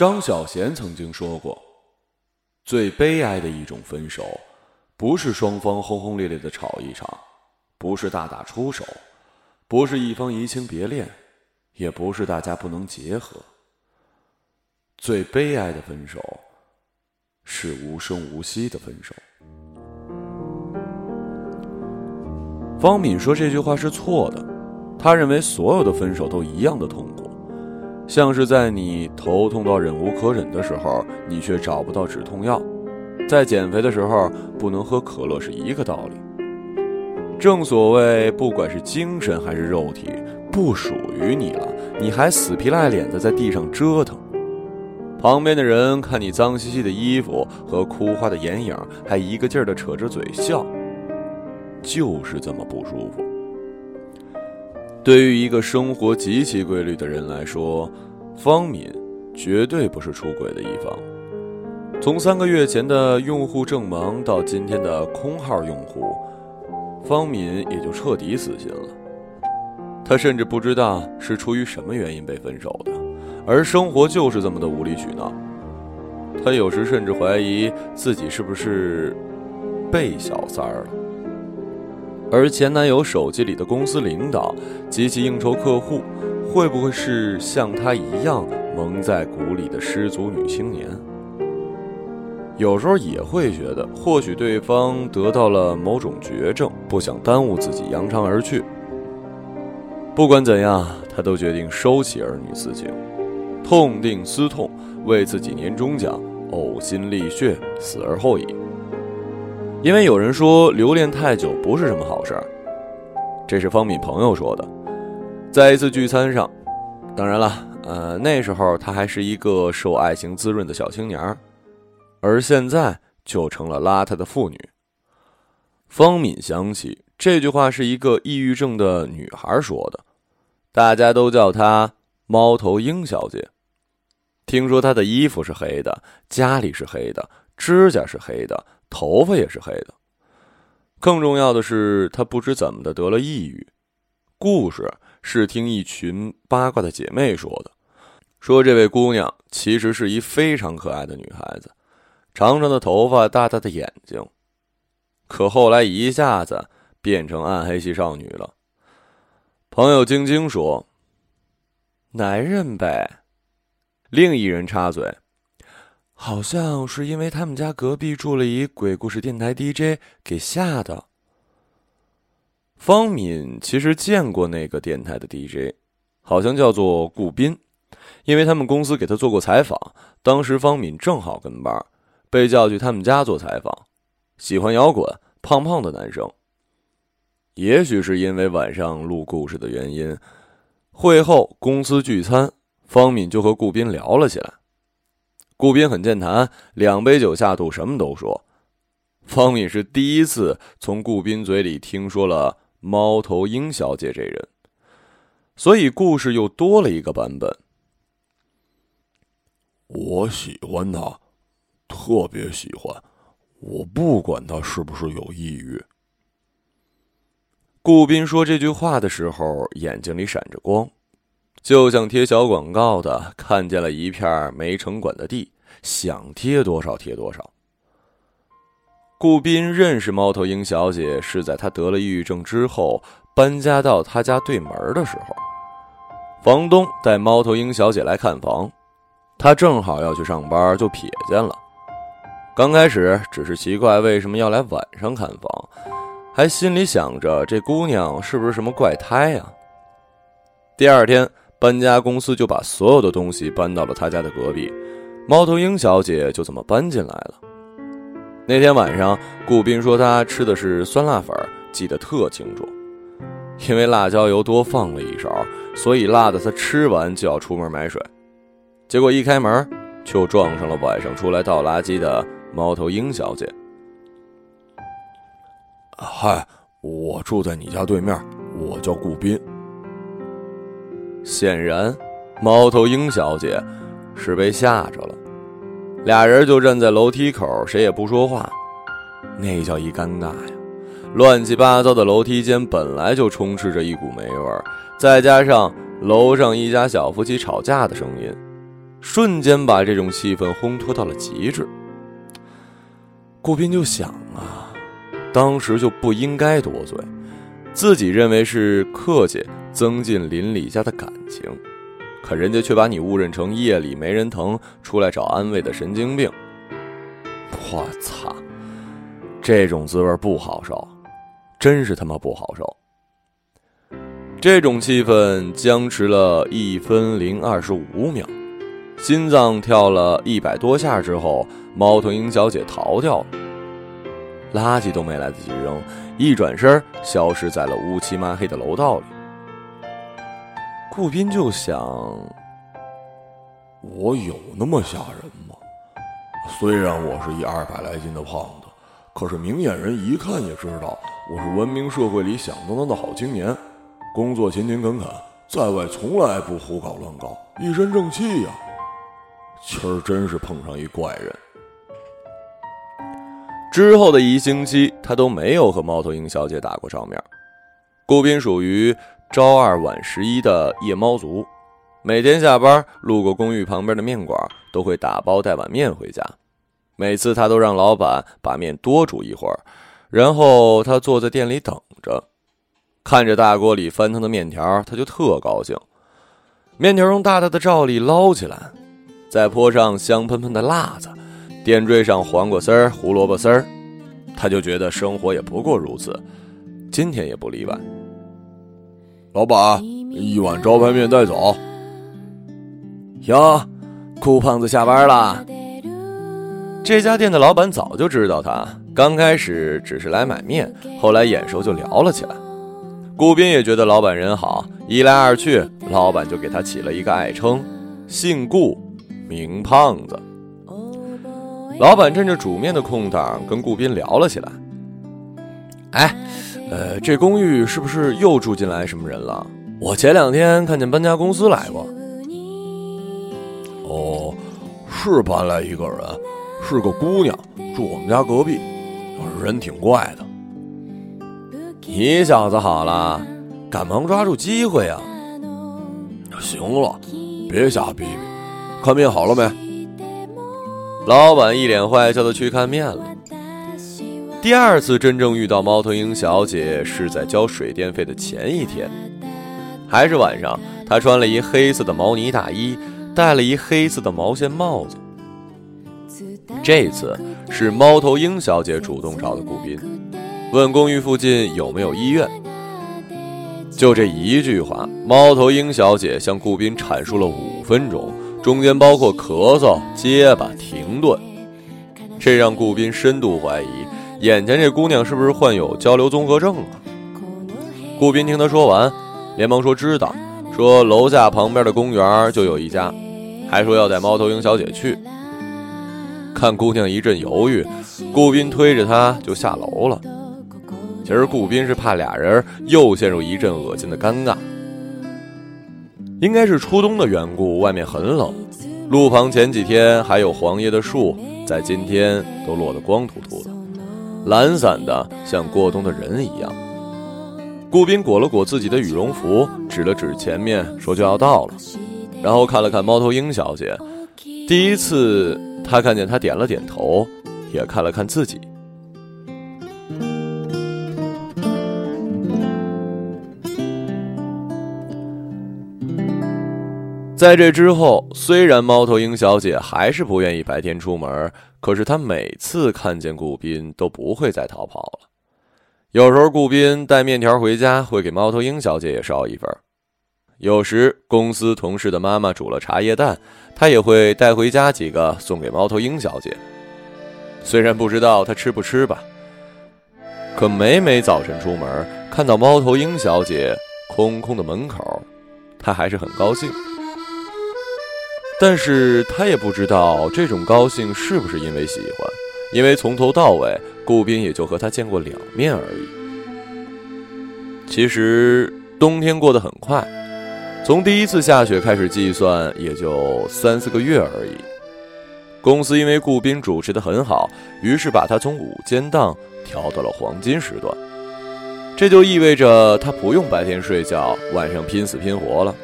张小娴曾经说过：“最悲哀的一种分手，不是双方轰轰烈烈的吵一场，不是大打出手，不是一方移情别恋，也不是大家不能结合。最悲哀的分手，是无声无息的分手。”方敏说这句话是错的，他认为所有的分手都一样的痛苦。像是在你头痛到忍无可忍的时候，你却找不到止痛药；在减肥的时候不能喝可乐是一个道理。正所谓，不管是精神还是肉体，不属于你了，你还死皮赖脸的在地上折腾。旁边的人看你脏兮兮的衣服和哭花的眼影，还一个劲儿的扯着嘴笑，就是这么不舒服。对于一个生活极其规律的人来说，方敏绝对不是出轨的一方。从三个月前的用户正忙到今天的空号用户，方敏也就彻底死心了。他甚至不知道是出于什么原因被分手的，而生活就是这么的无理取闹。他有时甚至怀疑自己是不是被小三儿了。而前男友手机里的公司领导及其应酬客户，会不会是像他一样蒙在鼓里的失足女青年？有时候也会觉得，或许对方得到了某种绝症，不想耽误自己，扬长而去。不管怎样，他都决定收起儿女私情，痛定思痛，为自己年终奖呕心沥血，死而后已。因为有人说留恋太久不是什么好事儿，这是方敏朋友说的。在一次聚餐上，当然了，呃，那时候她还是一个受爱情滋润的小青年儿，而现在就成了邋遢的妇女。方敏想起这句话是一个抑郁症的女孩说的，大家都叫她“猫头鹰小姐”。听说她的衣服是黑的，家里是黑的，指甲是黑的。头发也是黑的。更重要的是，她不知怎么的得了抑郁。故事是听一群八卦的姐妹说的，说这位姑娘其实是一非常可爱的女孩子，长长的头发，大大的眼睛。可后来一下子变成暗黑系少女了。朋友晶晶说：“男人呗。”另一人插嘴。好像是因为他们家隔壁住了一鬼故事电台 DJ 给吓的。方敏其实见过那个电台的 DJ，好像叫做顾斌，因为他们公司给他做过采访，当时方敏正好跟班，被叫去他们家做采访。喜欢摇滚，胖胖的男生。也许是因为晚上录故事的原因，会后公司聚餐，方敏就和顾斌聊了起来。顾斌很健谈，两杯酒下肚，什么都说。方敏是第一次从顾斌嘴里听说了猫头鹰小姐这人，所以故事又多了一个版本。我喜欢她，特别喜欢，我不管她是不是有抑郁。顾斌说这句话的时候，眼睛里闪着光。就像贴小广告的，看见了一片没城管的地，想贴多少贴多少。顾斌认识猫头鹰小姐是在他得了抑郁症之后搬家到他家对门的时候，房东带猫头鹰小姐来看房，他正好要去上班，就瞥见了。刚开始只是奇怪为什么要来晚上看房，还心里想着这姑娘是不是什么怪胎呀？第二天。搬家公司就把所有的东西搬到了他家的隔壁，猫头鹰小姐就这么搬进来了。那天晚上，顾斌说他吃的是酸辣粉，记得特清楚，因为辣椒油多放了一勺，所以辣的他吃完就要出门买水。结果一开门，就撞上了晚上出来倒垃圾的猫头鹰小姐。嗨，我住在你家对面，我叫顾斌。显然，猫头鹰小姐是被吓着了。俩人就站在楼梯口，谁也不说话。那叫一尴尬呀！乱七八糟的楼梯间本来就充斥着一股霉味儿，再加上楼上一家小夫妻吵架的声音，瞬间把这种气氛烘托到了极致。顾斌就想啊，当时就不应该多嘴，自己认为是客气，增进邻里家的感情，可人家却把你误认成夜里没人疼出来找安慰的神经病。我操，这种滋味不好受，真是他妈不好受。这种气氛僵持了一分零二十五秒。心脏跳了一百多下之后，猫头鹰小姐逃掉了，垃圾都没来得及扔，一转身消失在了乌漆嘛黑的楼道里。顾斌就想：我有那么吓人吗？虽然我是一二百来斤的胖子，可是明眼人一看也知道我是文明社会里响当当的好青年，工作勤勤恳恳，在外从来不胡搞乱搞，一身正气呀。今儿真是碰上一怪人。之后的一星期，他都没有和猫头鹰小姐打过照面。顾斌属于朝二晚十一的夜猫族，每天下班路过公寓旁边的面馆，都会打包带碗面回家。每次他都让老板把面多煮一会儿，然后他坐在店里等着，看着大锅里翻腾的面条，他就特高兴。面条用大大的罩里捞起来。再泼上香喷喷的辣子，点缀上黄瓜丝儿、胡萝卜丝儿，他就觉得生活也不过如此，今天也不例外。老板，一碗招牌面带走。哟，酷胖子下班了。这家店的老板早就知道他，刚开始只是来买面，后来眼熟就聊了起来。顾斌也觉得老板人好，一来二去，老板就给他起了一个爱称，姓顾。名胖子，老板趁着煮面的空档跟顾斌聊了起来。哎，呃，这公寓是不是又住进来什么人了？我前两天看见搬家公司来过。哦，是搬来一个人，是个姑娘，住我们家隔壁，人挺怪的。你小子好了，赶忙抓住机会啊！行了，别瞎逼逼。看病好了没？老板一脸坏笑的去看面了。第二次真正遇到猫头鹰小姐是在交水电费的前一天，还是晚上。她穿了一黑色的毛呢大衣，戴了一黑色的毛线帽子。这次是猫头鹰小姐主动找的顾斌，问公寓附近有没有医院。就这一句话，猫头鹰小姐向顾斌阐述了五分钟。中间包括咳嗽、结巴、停顿，这让顾斌深度怀疑，眼前这姑娘是不是患有交流综合症啊？顾斌听他说完，连忙说知道，说楼下旁边的公园就有一家，还说要带猫头鹰小姐去。看姑娘一阵犹豫，顾斌推着她就下楼了。其实顾斌是怕俩人又陷入一阵恶心的尴尬。应该是初冬的缘故，外面很冷。路旁前几天还有黄叶的树，在今天都落得光秃秃的，懒散的像过冬的人一样。顾斌裹了裹自己的羽绒服，指了指前面，说就要到了。然后看了看猫头鹰小姐，第一次他看见她点了点头，也看了看自己。在这之后，虽然猫头鹰小姐还是不愿意白天出门，可是她每次看见顾斌都不会再逃跑了。有时候顾斌带面条回家，会给猫头鹰小姐也捎一份；有时公司同事的妈妈煮了茶叶蛋，她也会带回家几个送给猫头鹰小姐。虽然不知道她吃不吃吧，可每每早晨出门看到猫头鹰小姐空空的门口，她还是很高兴。但是他也不知道这种高兴是不是因为喜欢，因为从头到尾，顾斌也就和他见过两面而已。其实冬天过得很快，从第一次下雪开始计算，也就三四个月而已。公司因为顾斌主持的很好，于是把他从午间档调到了黄金时段，这就意味着他不用白天睡觉，晚上拼死拼活了。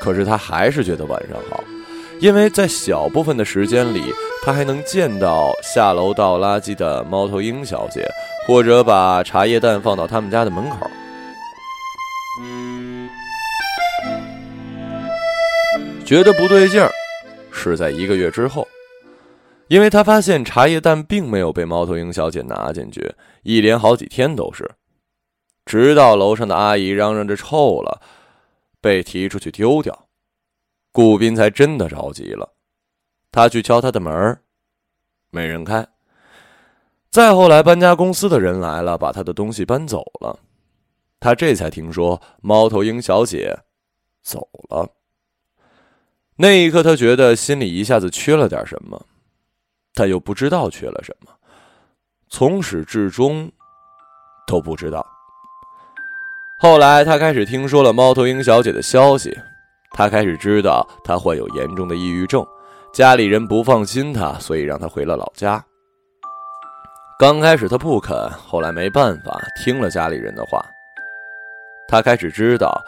可是他还是觉得晚上好，因为在小部分的时间里，他还能见到下楼倒垃圾的猫头鹰小姐，或者把茶叶蛋放到他们家的门口。觉得不对劲儿，是在一个月之后，因为他发现茶叶蛋并没有被猫头鹰小姐拿进去，一连好几天都是，直到楼上的阿姨嚷嚷着臭了，被提出去丢掉。顾斌才真的着急了，他去敲他的门没人开。再后来，搬家公司的人来了，把他的东西搬走了，他这才听说猫头鹰小姐走了。那一刻，他觉得心里一下子缺了点什么，但又不知道缺了什么，从始至终都不知道。后来，他开始听说了猫头鹰小姐的消息。他开始知道她患有严重的抑郁症，家里人不放心他，所以让他回了老家。刚开始他不肯，后来没办法，听了家里人的话。他开始知道，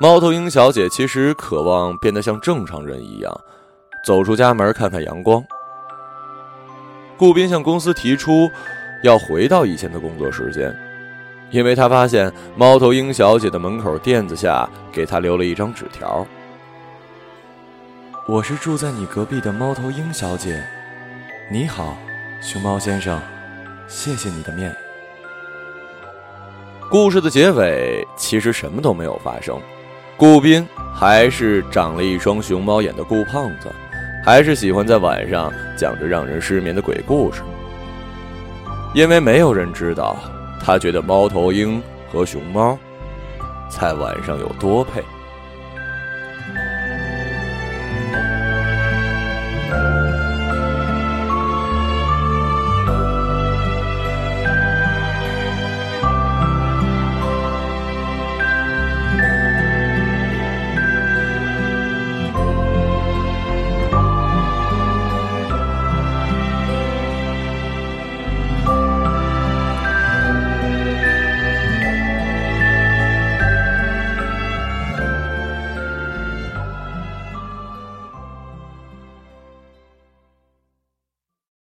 猫头鹰小姐其实渴望变得像正常人一样，走出家门看看阳光。顾斌向公司提出要回到以前的工作时间，因为他发现猫头鹰小姐的门口垫子下给他留了一张纸条。我是住在你隔壁的猫头鹰小姐，你好，熊猫先生，谢谢你的面。故事的结尾其实什么都没有发生，顾斌还是长了一双熊猫眼的顾胖子，还是喜欢在晚上讲着让人失眠的鬼故事，因为没有人知道他觉得猫头鹰和熊猫在晚上有多配。